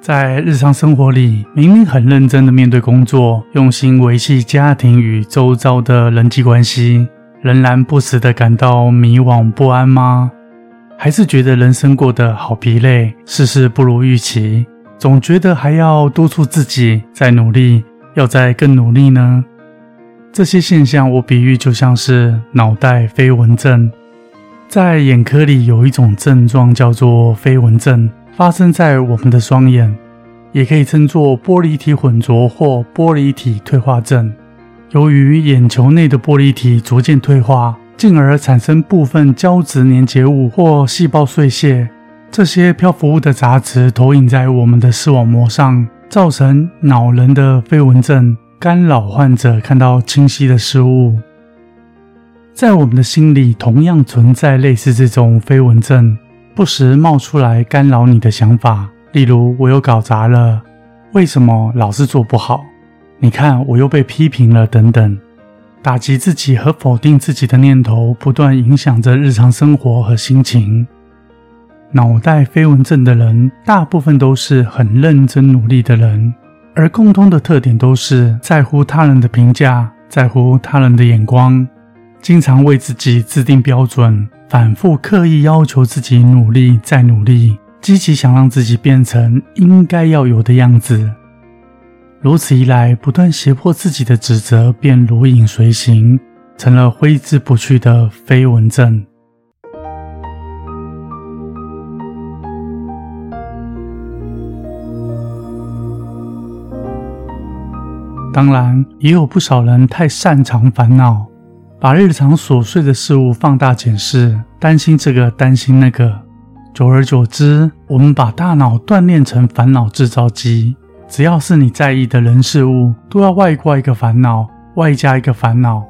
在日常生活里，明明很认真的面对工作，用心维系家庭与周遭的人际关系，仍然不时的感到迷惘不安吗？还是觉得人生过得好疲累，事事不如预期，总觉得还要督促自己再努力，要再更努力呢？这些现象，我比喻就像是脑袋飞蚊症，在眼科里有一种症状叫做飞蚊症。发生在我们的双眼，也可以称作玻璃体混浊或玻璃体退化症。由于眼球内的玻璃体逐渐退化，进而产生部分胶质粘结物或细胞碎屑，这些漂浮物的杂质投影在我们的视网膜上，造成恼人的飞蚊症，干扰患者看到清晰的事物。在我们的心里，同样存在类似这种飞蚊症。不时冒出来干扰你的想法，例如我又搞砸了，为什么老是做不好？你看我又被批评了，等等，打击自己和否定自己的念头不断影响着日常生活和心情。脑袋飞蚊症的人，大部分都是很认真努力的人，而共通的特点都是在乎他人的评价，在乎他人的眼光，经常为自己制定标准。反复刻意要求自己努力再努力，积极想让自己变成应该要有的样子。如此一来，不断胁迫自己的指责便如影随形，成了挥之不去的飞蚊症。当然，也有不少人太擅长烦恼。把日常琐碎的事物放大检视，担心这个，担心那个，久而久之，我们把大脑锻炼成烦恼制造机。只要是你在意的人事物，都要外挂一个烦恼，外加一个烦恼。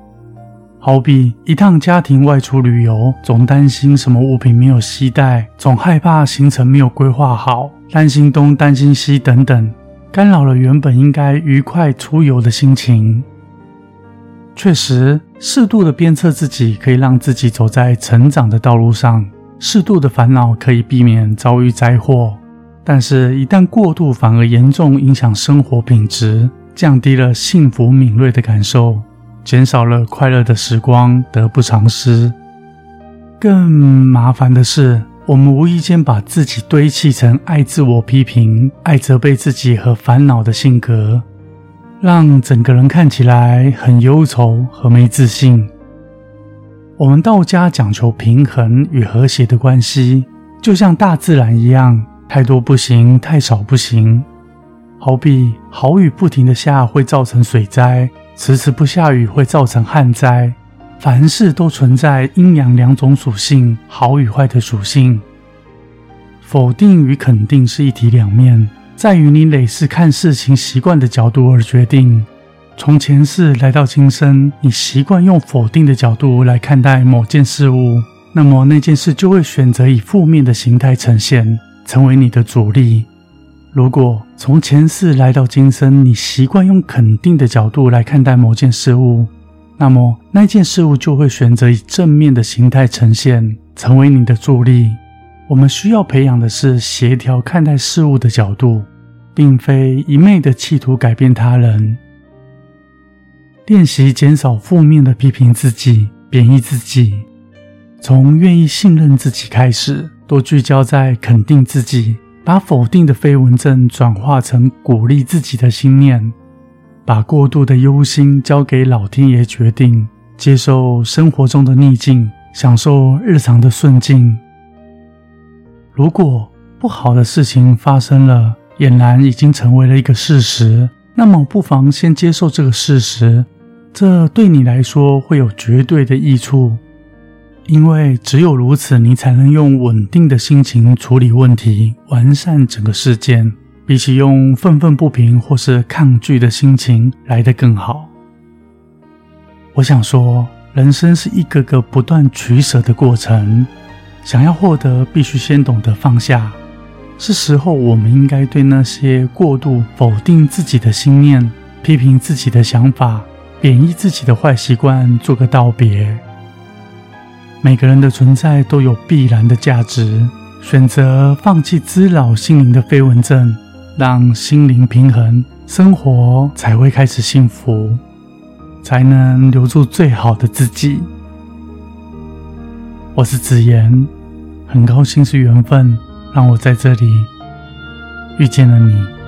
好比一趟家庭外出旅游，总担心什么物品没有携带，总害怕行程没有规划好，担心东担心西等等，干扰了原本应该愉快出游的心情。确实，适度的鞭策自己可以让自己走在成长的道路上；适度的烦恼可以避免遭遇灾祸。但是，一旦过度，反而严重影响生活品质，降低了幸福敏锐的感受，减少了快乐的时光，得不偿失。更麻烦的是，我们无意间把自己堆砌成爱自我批评、爱责备自己和烦恼的性格。让整个人看起来很忧愁和没自信。我们道家讲求平衡与和谐的关系，就像大自然一样，太多不行，太少不行。好比好雨不停的下会造成水灾，迟迟不下雨会造成旱灾。凡事都存在阴阳两种属性，好与坏的属性。否定与肯定是一体两面。在于你累世看事情习惯的角度而决定。从前世来到今生，你习惯用否定的角度来看待某件事物，那么那件事就会选择以负面的形态呈现，成为你的阻力。如果从前世来到今生，你习惯用肯定的角度来看待某件事物，那么那件事物就会选择以正面的形态呈现，成为你的助力。我们需要培养的是协调看待事物的角度。并非一昧的企图改变他人，练习减少负面的批评自己、贬义自己，从愿意信任自己开始，多聚焦在肯定自己，把否定的飞蚊症转化成鼓励自己的心念，把过度的忧心交给老天爷决定，接受生活中的逆境，享受日常的顺境。如果不好的事情发生了，俨然已经成为了一个事实，那么不妨先接受这个事实，这对你来说会有绝对的益处，因为只有如此，你才能用稳定的心情处理问题，完善整个事件，比起用愤愤不平或是抗拒的心情来得更好。我想说，人生是一个个不断取舍的过程，想要获得，必须先懂得放下。是时候，我们应该对那些过度否定自己的心念、批评自己的想法、贬义自己的坏习惯做个道别。每个人的存在都有必然的价值，选择放弃滋扰心灵的飞蚊症，让心灵平衡，生活才会开始幸福，才能留住最好的自己。我是子言，很高兴是缘分。让我在这里遇见了你。